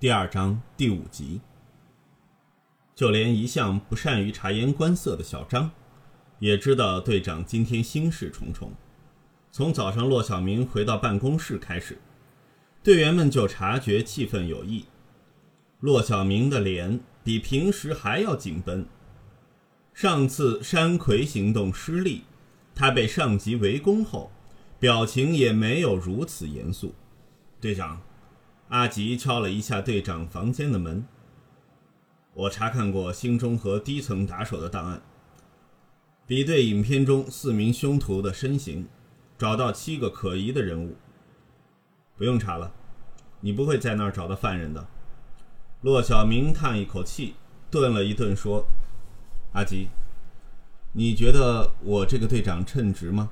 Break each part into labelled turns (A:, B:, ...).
A: 第二章第五集。就连一向不善于察言观色的小张，也知道队长今天心事重重。从早上骆小明回到办公室开始，队员们就察觉气氛有异。骆小明的脸比平时还要紧绷。上次山葵行动失利，他被上级围攻后，表情也没有如此严肃。队长，阿吉敲了一下队长房间的门。我查看过新中和低层打手的档案，比对影片中四名凶徒的身形，找到七个可疑的人物。不用查了，你不会在那儿找到犯人的。骆小明叹一口气，顿了一顿说：“阿吉，你觉得我这个队长称职吗？”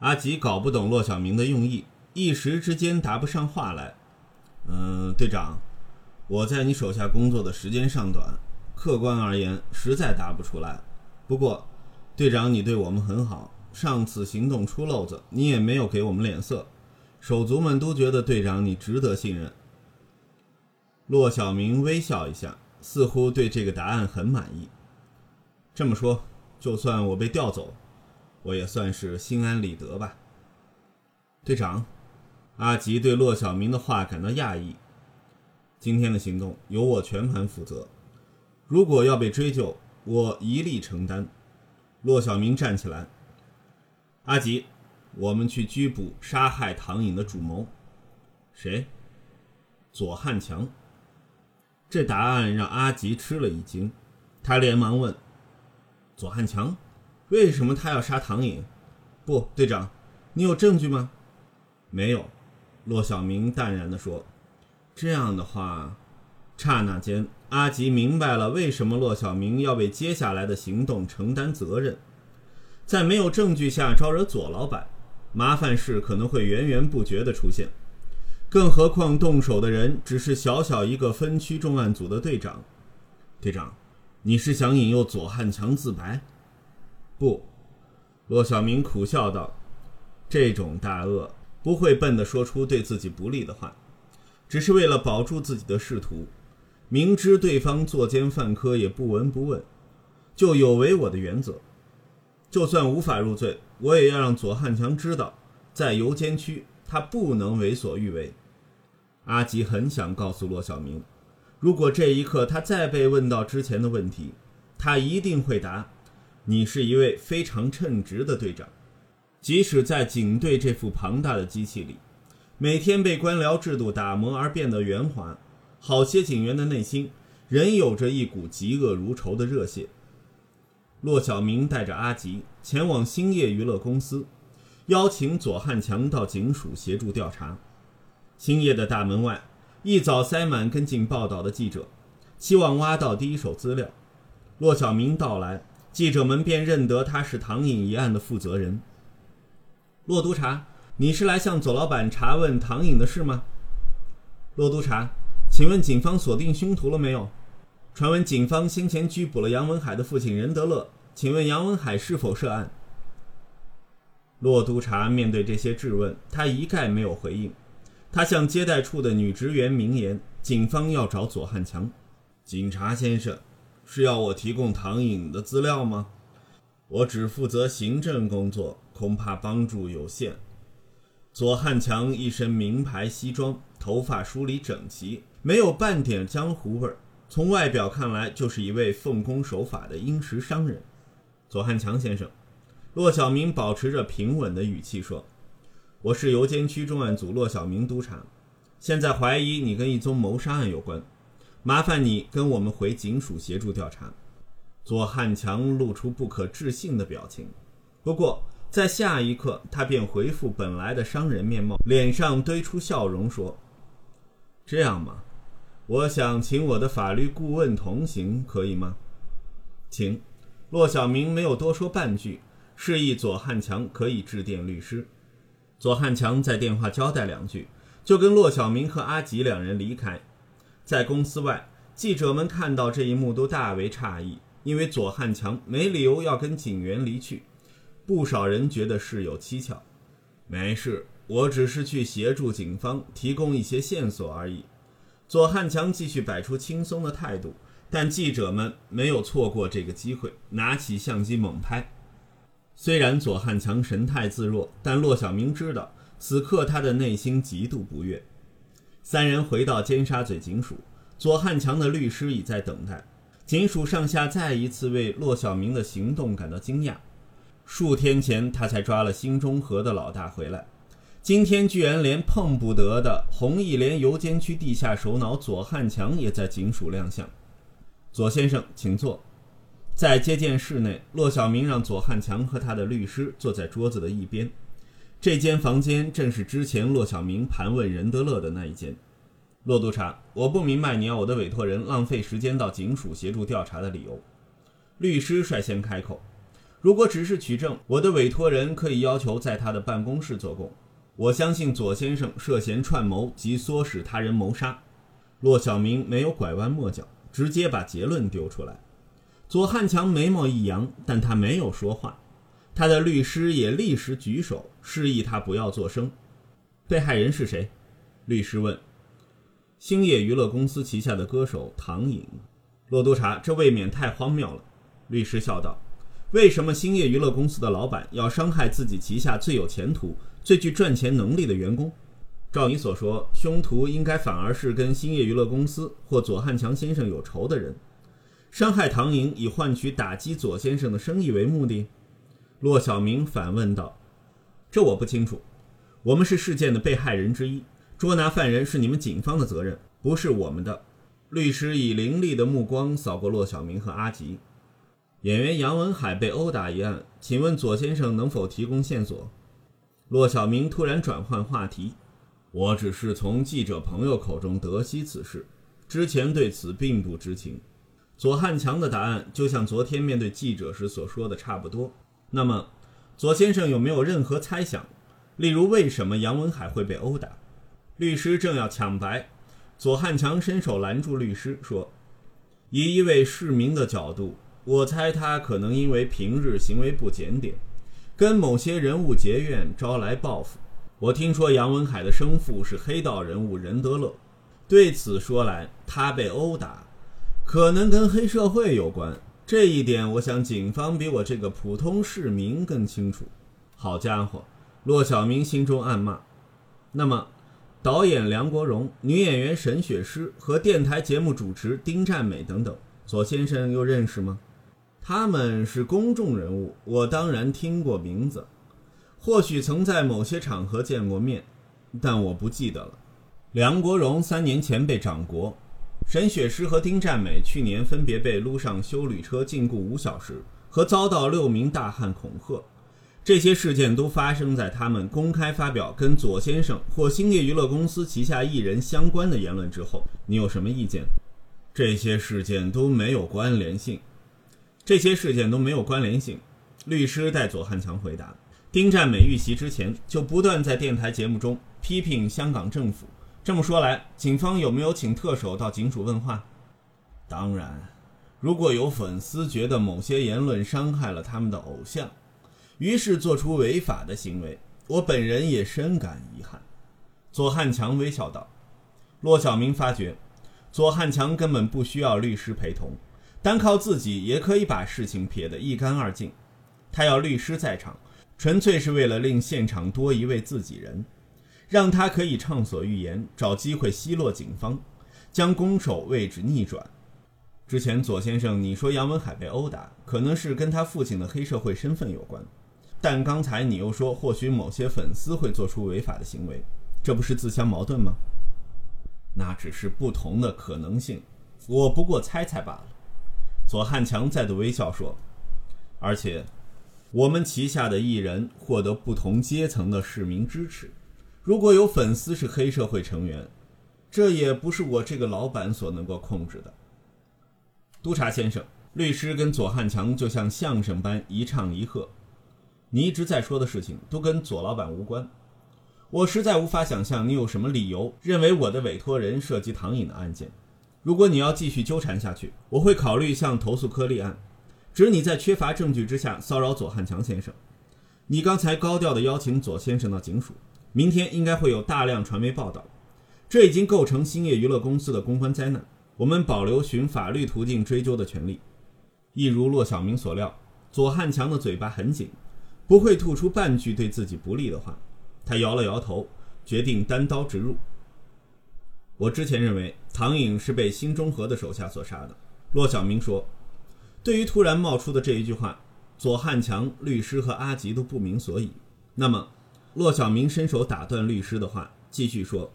A: 阿吉搞不懂骆小明的用意，一时之间答不上话来。嗯，队长。我在你手下工作的时间尚短，客观而言实在答不出来。不过，队长你对我们很好，上次行动出漏子，你也没有给我们脸色，手足们都觉得队长你值得信任。骆小明微笑一下，似乎对这个答案很满意。这么说，就算我被调走，我也算是心安理得吧。队长，阿吉对骆小明的话感到讶异。今天的行动由我全盘负责，如果要被追究，我一力承担。骆小明站起来，阿吉，我们去拘捕杀害唐颖的主谋。谁？左汉强。这答案让阿吉吃了一惊，他连忙问：“左汉强，为什么他要杀唐颖？”不，队长，你有证据吗？没有。骆小明淡然地说。这样的话，刹那间，阿吉明白了为什么骆小明要为接下来的行动承担责任。在没有证据下招惹左老板，麻烦事可能会源源不绝地出现。更何况动手的人只是小小一个分区重案组的队长。队长，你是想引诱左汉强自白？不，骆小明苦笑道：“这种大恶不会笨的说出对自己不利的话。”只是为了保住自己的仕途，明知对方作奸犯科也不闻不问，就有违我的原则。就算无法入罪，我也要让左汉强知道，在游监区他不能为所欲为。阿吉很想告诉骆小明，如果这一刻他再被问到之前的问题，他一定会答：“你是一位非常称职的队长。”即使在警队这副庞大的机器里。每天被官僚制度打磨而变得圆滑，好些警员的内心仍有着一股嫉恶如仇的热血。骆小明带着阿吉前往兴业娱乐公司，邀请左汉强到警署协助调查。兴业的大门外一早塞满跟进报道的记者，希望挖到第一手资料。骆小明到来，记者们便认得他是唐颖一案的负责人。骆督察。你是来向左老板查问唐颖的事吗，骆督察？请问警方锁定凶徒了没有？传闻警方先前拘捕了杨文海的父亲任德乐，请问杨文海是否涉案？骆督察面对这些质问，他一概没有回应。他向接待处的女职员明言，警方要找左汉强。警察先生，是要我提供唐颖的资料吗？我只负责行政工作，恐怕帮助有限。左汉强一身名牌西装，头发梳理整齐，没有半点江湖味儿。从外表看来，就是一位奉公守法的殷实商人。左汉强先生，骆小明保持着平稳的语气说：“我是油监区重案组骆小明督察，现在怀疑你跟一宗谋杀案有关，麻烦你跟我们回警署协助调查。”左汉强露出不可置信的表情，不过。在下一刻，他便回复本来的商人面貌，脸上堆出笑容，说：“这样吗？我想请我的法律顾问同行，可以吗？”请。骆小明没有多说半句，示意左汉强可以致电律师。左汉强在电话交代两句，就跟骆小明和阿吉两人离开。在公司外，记者们看到这一幕都大为诧异，因为左汉强没理由要跟警员离去。不少人觉得事有蹊跷，没事，我只是去协助警方提供一些线索而已。左汉强继续摆出轻松的态度，但记者们没有错过这个机会，拿起相机猛拍。虽然左汉强神态自若，但骆小明知道此刻他的内心极度不悦。三人回到尖沙咀警署，左汉强的律师已在等待。警署上下再一次为骆小明的行动感到惊讶。数天前他才抓了新中和的老大回来，今天居然连碰不得的红义联邮监区地下首脑左汉强也在警署亮相。左先生，请坐。在接见室内，骆小明让左汉强和他的律师坐在桌子的一边。这间房间正是之前骆小明盘问任德乐的那一间。骆督察，我不明白你要我的委托人浪费时间到警署协助调查的理由。律师率先开口：“如果只是取证，我的委托人可以要求在他的办公室做供。我相信左先生涉嫌串谋及唆使他人谋杀。”骆小明没有拐弯抹角，直接把结论丢出来。左汉强眉毛一扬，但他没有说话。他的律师也立时举手示意他不要作声。被害人是谁？律师问。星夜娱乐公司旗下的歌手唐颖。骆督察，这未免太荒谬了。律师笑道：“为什么星夜娱乐公司的老板要伤害自己旗下最有前途、最具赚钱能力的员工？照你所说，凶徒应该反而是跟星夜娱乐公司或左汉强先生有仇的人。”伤害唐颖以换取打击左先生的生意为目的，骆小明反问道：“这我不清楚。我们是事件的被害人之一，捉拿犯人是你们警方的责任，不是我们的。”律师以凌厉的目光扫过骆小明和阿吉。演员杨文海被殴打一案，请问左先生能否提供线索？骆小明突然转换话题：“我只是从记者朋友口中得悉此事，之前对此并不知情。”左汉强的答案就像昨天面对记者时所说的差不多。那么，左先生有没有任何猜想？例如，为什么杨文海会被殴打？律师正要抢白，左汉强伸手拦住律师，说：“以一位市民的角度，我猜他可能因为平日行为不检点，跟某些人物结怨，招来报复。我听说杨文海的生父是黑道人物任德乐，对此说来，他被殴打。”可能跟黑社会有关，这一点我想警方比我这个普通市民更清楚。好家伙，骆小明心中暗骂。那么，导演梁国荣、女演员沈雪诗和电台节目主持丁占美等等，左先生又认识吗？他们是公众人物，我当然听过名字，或许曾在某些场合见过面，但我不记得了。梁国荣三年前被掌掴。沈雪诗和丁占美去年分别被撸上修旅车禁锢五小时，和遭到六名大汉恐吓。这些事件都发生在他们公开发表跟左先生或星业娱乐公司旗下艺人相关的言论之后。你有什么意见？这些事件都没有关联性。这些事件都没有关联性。律师代左汉强回答。丁占美遇袭之前就不断在电台节目中批评香港政府。这么说来，警方有没有请特首到警署问话？当然，如果有粉丝觉得某些言论伤害了他们的偶像，于是做出违法的行为，我本人也深感遗憾。左汉强微笑道。骆小明发觉，左汉强根本不需要律师陪同，单靠自己也可以把事情撇得一干二净。他要律师在场，纯粹是为了令现场多一位自己人。让他可以畅所欲言，找机会奚落警方，将攻守位置逆转。之前左先生你说杨文海被殴打，可能是跟他父亲的黑社会身份有关，但刚才你又说或许某些粉丝会做出违法的行为，这不是自相矛盾吗？那只是不同的可能性，我不过猜猜罢了。左汉强再度微笑说：“而且，我们旗下的艺人获得不同阶层的市民支持。”如果有粉丝是黑社会成员，这也不是我这个老板所能够控制的。督察先生，律师跟左汉强就像相声般一唱一和，你一直在说的事情都跟左老板无关。我实在无法想象你有什么理由认为我的委托人涉及唐颖的案件。如果你要继续纠缠下去，我会考虑向投诉科立案，指你在缺乏证据之下骚扰左汉强先生。你刚才高调的邀请左先生到警署。明天应该会有大量传媒报道，这已经构成兴业娱乐公司的公关灾难。我们保留寻法律途径追究的权利。一如骆小明所料，左汉强的嘴巴很紧，不会吐出半句对自己不利的话。他摇了摇头，决定单刀直入。我之前认为唐颖是被新中和的手下所杀的。骆小明说：“对于突然冒出的这一句话，左汉强律师和阿吉都不明所以。那么，骆小明伸手打断律师的话，继续说：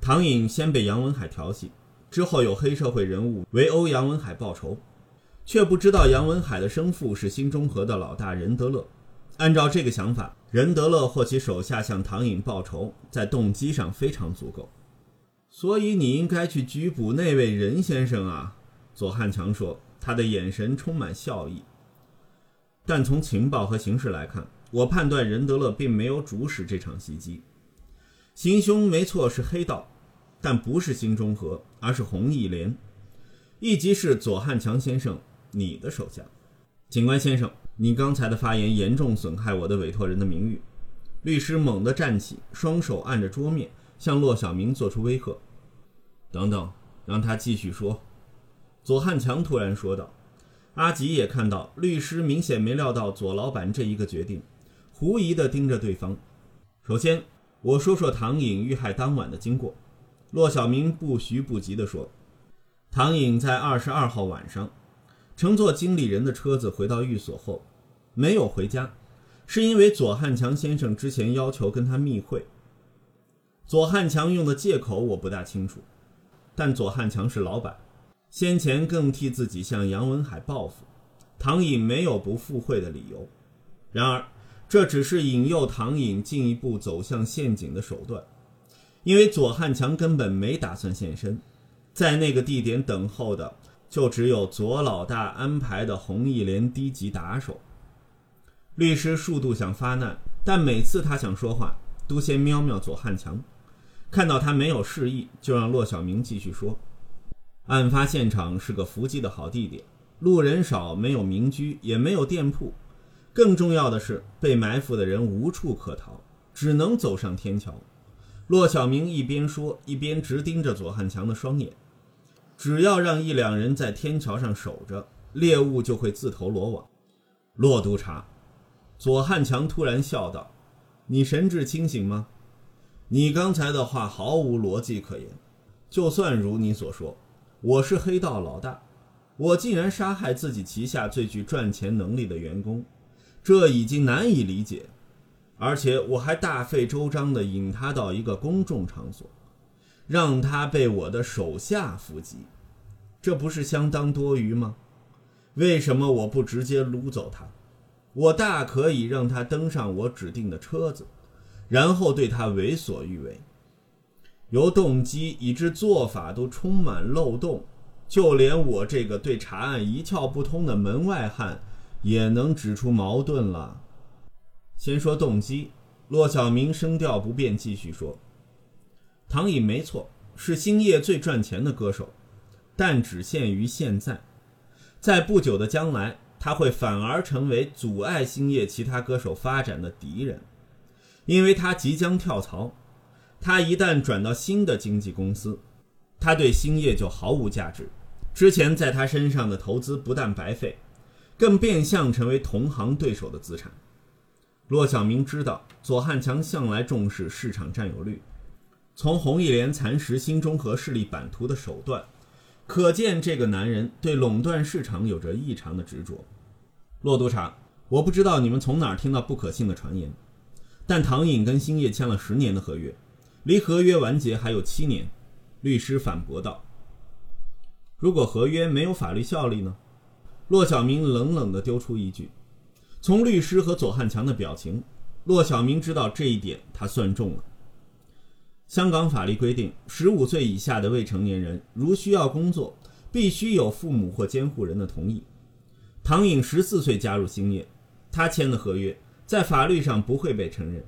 A: 唐颖先被杨文海调戏。”之后有黑社会人物围殴杨文海报仇，却不知道杨文海的生父是新中和的老大任德乐。按照这个想法，任德乐或其手下向唐颖报仇，在动机上非常足够。所以你应该去拘捕那位任先生啊！左汉强说，他的眼神充满笑意。但从情报和形势来看，我判断任德乐并没有主使这场袭击，行凶没错是黑道。但不是新中和，而是红义联，亦即是左汉强先生你的手下。警官先生，你刚才的发言严重损害我的委托人的名誉。律师猛地站起，双手按着桌面，向骆小明做出威吓。等等，让他继续说。左汉强突然说道。阿吉也看到律师明显没料到左老板这一个决定，狐疑地盯着对方。首先，我说说唐颖遇害当晚的经过。骆小明不徐不急地说：“唐颖在二十二号晚上乘坐经理人的车子回到寓所后，没有回家，是因为左汉强先生之前要求跟他密会。左汉强用的借口我不大清楚，但左汉强是老板，先前更替自己向杨文海报复，唐颖没有不赴会的理由。然而，这只是引诱唐颖进一步走向陷阱的手段。”因为左汉强根本没打算现身，在那个地点等候的就只有左老大安排的红义联低级打手。律师数度想发难，但每次他想说话，都先瞄瞄左汉强，看到他没有示意，就让骆小明继续说。案发现场是个伏击的好地点，路人少，没有民居，也没有店铺，更重要的是，被埋伏的人无处可逃，只能走上天桥。骆小明一边说，一边直盯着左汉强的双眼。只要让一两人在天桥上守着，猎物就会自投罗网。骆督察，左汉强突然笑道：“你神志清醒吗？你刚才的话毫无逻辑可言。就算如你所说，我是黑道老大，我竟然杀害自己旗下最具赚钱能力的员工，这已经难以理解。”而且我还大费周章地引他到一个公众场所，让他被我的手下伏击，这不是相当多余吗？为什么我不直接掳走他？我大可以让他登上我指定的车子，然后对他为所欲为。由动机以致做法都充满漏洞，就连我这个对查案一窍不通的门外汉，也能指出矛盾了。先说动机，骆小明声调不变，继续说：“唐颖没错，是星夜最赚钱的歌手，但只限于现在，在不久的将来，他会反而成为阻碍星夜其他歌手发展的敌人，因为他即将跳槽。他一旦转到新的经纪公司，他对星夜就毫无价值。之前在他身上的投资不但白费，更变相成为同行对手的资产。”骆小明知道左汉强向来重视市场占有率，从红一联蚕食新中和势力版图的手段，可见这个男人对垄断市场有着异常的执着。骆督察，我不知道你们从哪儿听到不可信的传言，但唐颖跟兴业签了十年的合约，离合约完结还有七年。律师反驳道：“如果合约没有法律效力呢？”骆小明冷冷地丢出一句。从律师和左汉强的表情，骆小明知道这一点，他算中了。香港法律规定，十五岁以下的未成年人如需要工作，必须有父母或监护人的同意。唐颖十四岁加入兴业，他签的合约在法律上不会被承认。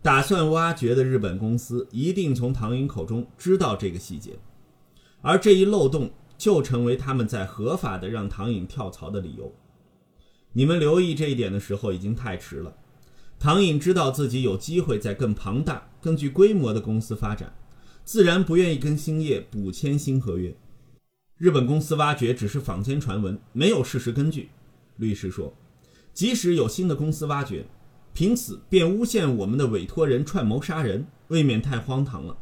A: 打算挖掘的日本公司一定从唐颖口中知道这个细节，而这一漏洞就成为他们在合法的让唐颖跳槽的理由。你们留意这一点的时候已经太迟了。唐颖知道自己有机会在更庞大、根据规模的公司发展，自然不愿意跟兴业补签新合约。日本公司挖掘只是坊间传闻，没有事实根据。律师说，即使有新的公司挖掘，凭此便诬陷我们的委托人串谋杀人，未免太荒唐了。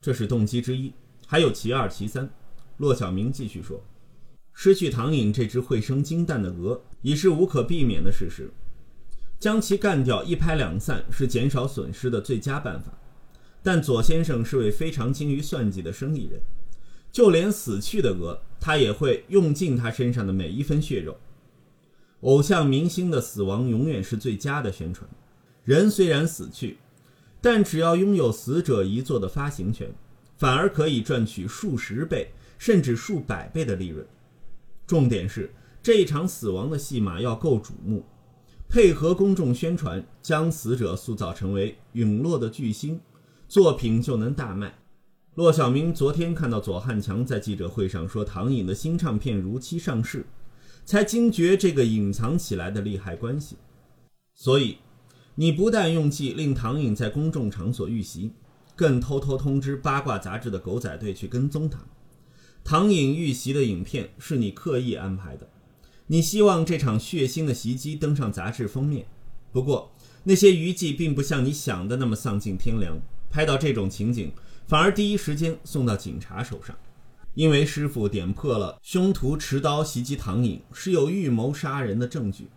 A: 这是动机之一，还有其二、其三。骆小明继续说，失去唐颖这只会生金蛋的鹅，已是无可避免的事实。将其干掉，一拍两散，是减少损失的最佳办法。但左先生是位非常精于算计的生意人，就连死去的鹅，他也会用尽他身上的每一分血肉。偶像明星的死亡永远是最佳的宣传。人虽然死去，但只要拥有死者遗作的发行权，反而可以赚取数十倍甚至数百倍的利润。重点是这一场死亡的戏码要够瞩目，配合公众宣传，将死者塑造成为陨落的巨星，作品就能大卖。骆小明昨天看到左汉强在记者会上说唐颖的新唱片如期上市。才惊觉这个隐藏起来的利害关系，所以，你不但用计令唐颖在公众场所遇袭，更偷偷通知八卦杂志的狗仔队去跟踪他。唐颖遇袭的影片是你刻意安排的，你希望这场血腥的袭击登上杂志封面。不过，那些余悸并不像你想的那么丧尽天良，拍到这种情景，反而第一时间送到警察手上。因为师傅点破了凶徒持刀袭击唐颖是有预谋杀人的证据，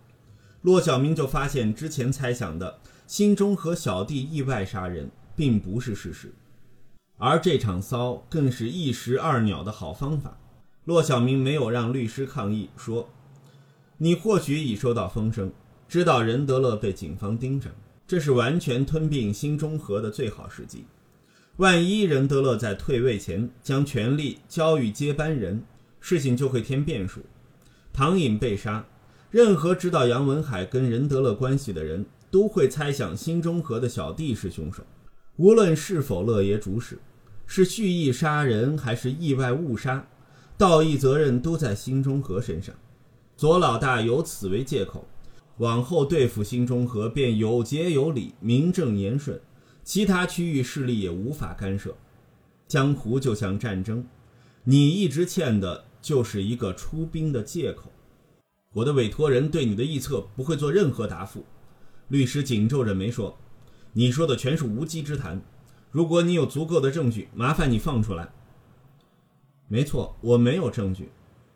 A: 骆小明就发现之前猜想的心中和小弟意外杀人并不是事实，而这场骚更是一石二鸟的好方法。骆小明没有让律师抗议，说：“你或许已收到风声，知道任德乐被警方盯着，这是完全吞并新中和的最好时机。”万一任德乐在退位前将权力交予接班人，事情就会添变数。唐颖被杀，任何知道杨文海跟任德乐关系的人都会猜想新中和的小弟是凶手。无论是否乐爷主使，是蓄意杀人还是意外误杀，道义责任都在新中和身上。左老大有此为借口，往后对付新中和便有节有理，名正言顺。其他区域势力也无法干涉，江湖就像战争，你一直欠的就是一个出兵的借口。我的委托人对你的臆测不会做任何答复。律师紧皱着眉说：“你说的全是无稽之谈。如果你有足够的证据，麻烦你放出来。”没错，我没有证据，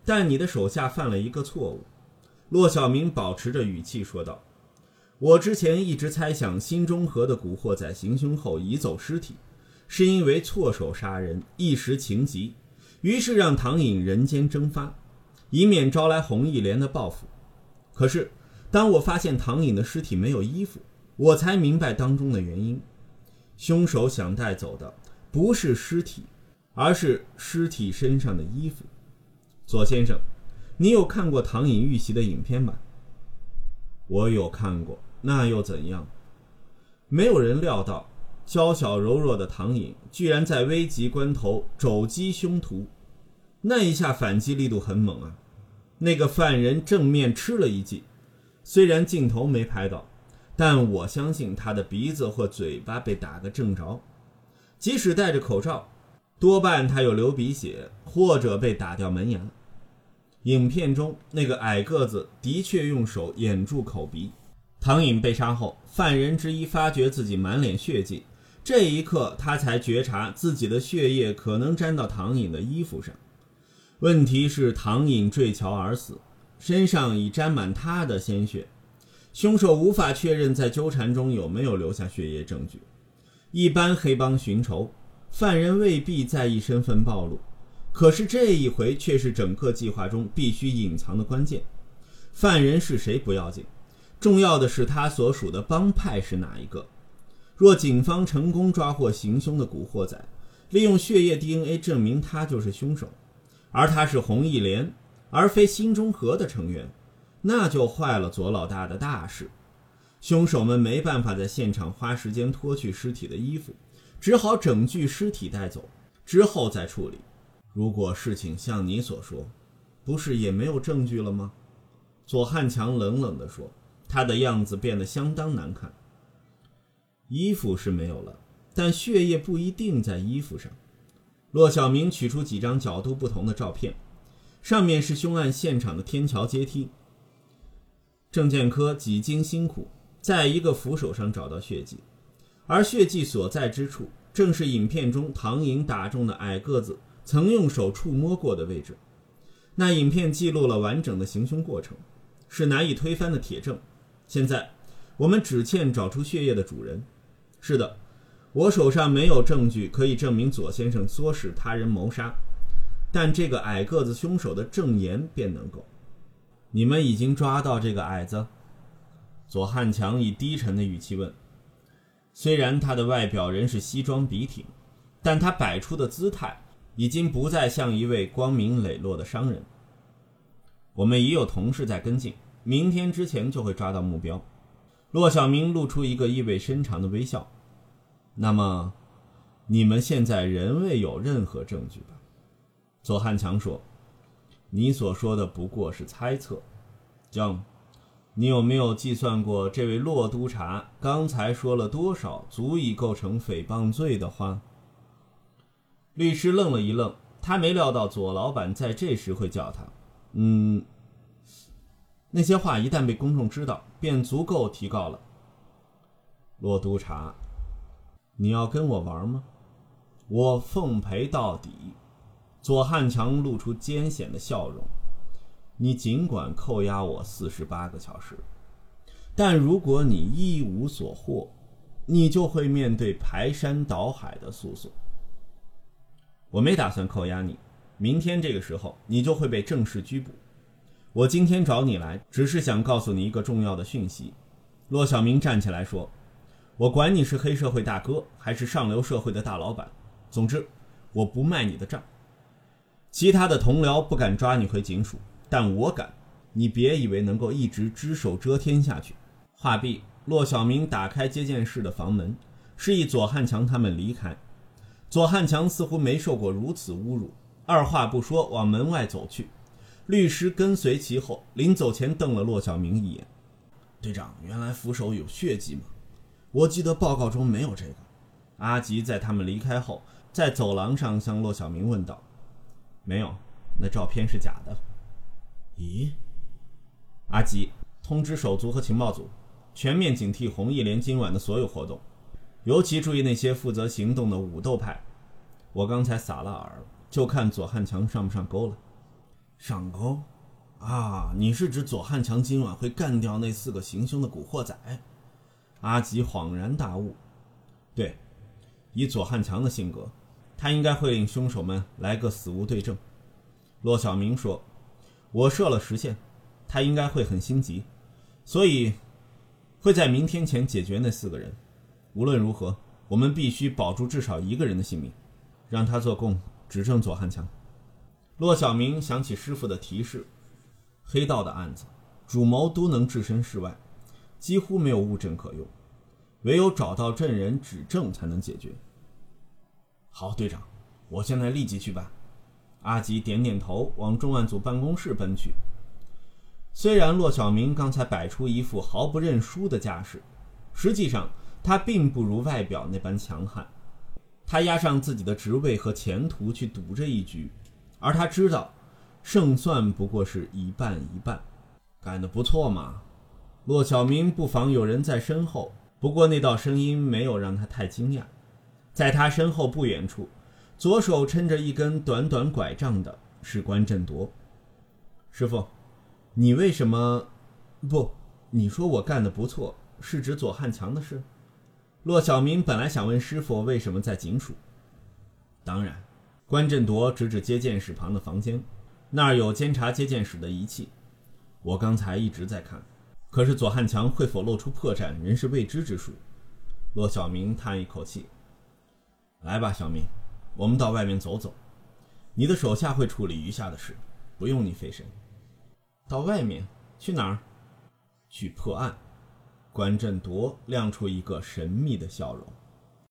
A: 但你的手下犯了一个错误。”骆小明保持着语气说道。我之前一直猜想，新中和的古惑仔行凶后移走尸体，是因为错手杀人，一时情急，于是让唐颖人间蒸发，以免招来红一连的报复。可是，当我发现唐颖的尸体没有衣服，我才明白当中的原因。凶手想带走的不是尸体，而是尸体身上的衣服。左先生，你有看过唐颖遇袭的影片吗？我有看过。那又怎样？没有人料到，娇小柔弱的唐颖居然在危急关头肘击凶徒，那一下反击力度很猛啊！那个犯人正面吃了一记，虽然镜头没拍到，但我相信他的鼻子或嘴巴被打个正着。即使戴着口罩，多半他有流鼻血或者被打掉门牙。影片中那个矮个子的确用手掩住口鼻。唐颖被杀后，犯人之一发觉自己满脸血迹，这一刻他才觉察自己的血液可能沾到唐颖的衣服上。问题是，唐颖坠桥而死，身上已沾满他的鲜血，凶手无法确认在纠缠中有没有留下血液证据。一般黑帮寻仇，犯人未必在意身份暴露，可是这一回却是整个计划中必须隐藏的关键。犯人是谁不要紧。重要的是，他所属的帮派是哪一个？若警方成功抓获行凶的古惑仔，利用血液 DNA 证明他就是凶手，而他是红一连，而非新中和的成员，那就坏了左老大的大事。凶手们没办法在现场花时间脱去尸体的衣服，只好整具尸体带走，之后再处理。如果事情像你所说，不是也没有证据了吗？左汉强冷冷地说。他的样子变得相当难看，衣服是没有了，但血液不一定在衣服上。骆小明取出几张角度不同的照片，上面是凶案现场的天桥阶梯。证件科几经辛苦，在一个扶手上找到血迹，而血迹所在之处，正是影片中唐颖打中的矮个子曾用手触摸过的位置。那影片记录了完整的行凶过程，是难以推翻的铁证。现在，我们只欠找出血液的主人。是的。我手上没有证据可以证明左先生唆使他人谋杀，但这个矮个子凶手的证言便能够。你们已经抓到这个矮子？左汉强以低沉的语气问。虽然他的外表仍是西装笔挺，但他摆出的姿态已经不再像一位光明磊落的商人。我们已有同事在跟进，明天之前就会抓到目标。骆小明露出一个意味深长的微笑。那么，你们现在仍未有任何证据吧？左汉强说：“你所说的不过是猜测。”江，你有没有计算过这位骆督察刚才说了多少足以构成诽谤罪的话？律师愣了一愣，他没料到左老板在这时会叫他。嗯，那些话一旦被公众知道，便足够提告了。骆督察。你要跟我玩吗？我奉陪到底。左汉强露出艰险的笑容。你尽管扣押我四十八个小时，但如果你一无所获，你就会面对排山倒海的诉讼。我没打算扣押你，明天这个时候你就会被正式拘捕。我今天找你来，只是想告诉你一个重要的讯息。骆小明站起来说。我管你是黑社会大哥还是上流社会的大老板，总之，我不卖你的账。其他的同僚不敢抓你回警署，但我敢。你别以为能够一直只手遮天下去。话毕，骆小明打开接见室的房门，示意左汉强他们离开。左汉强似乎没受过如此侮辱，二话不说往门外走去。律师跟随其后，临走前瞪了骆小明一眼：“队长，原来扶手有血迹吗？”我记得报告中没有这个。阿吉在他们离开后，在走廊上向骆小明问道：“没有，那照片是假的。”咦？阿吉，通知手足和情报组，全面警惕红一连今晚的所有活动，尤其注意那些负责行动的武斗派。我刚才撒了饵，就看左汉强上不上钩了。上钩？啊，你是指左汉强今晚会干掉那四个行凶的古惑仔？阿吉恍然大悟，对，以左汉强的性格，他应该会令凶手们来个死无对证。骆小明说：“我设了时限，他应该会很心急，所以会在明天前解决那四个人。无论如何，我们必须保住至少一个人的性命，让他做供指证左汉强。”骆小明想起师傅的提示，黑道的案子，主谋都能置身事外。几乎没有物证可用，唯有找到证人指证才能解决。好，队长，我现在立即去办。阿吉点点头，往重案组办公室奔去。虽然骆小明刚才摆出一副毫不认输的架势，实际上他并不如外表那般强悍。他押上自己的职位和前途去赌这一局，而他知道，胜算不过是一半一半。干得不错嘛！骆小明不妨有人在身后，不过那道声音没有让他太惊讶。在他身后不远处，左手撑着一根短短拐杖的是关振铎。师傅，你为什么？不，你说我干的不错，是指左汉强的事？骆小明本来想问师傅为什么在警署。当然，关振铎指指接见室旁的房间，那儿有监察接见室的仪器。我刚才一直在看。可是左汉强会否露出破绽，仍是未知之数。骆小明叹一口气：“来吧，小明，我们到外面走走。你的手下会处理余下的事，不用你费神。到外面去哪儿？去破案。”关震铎亮出一个神秘的笑容。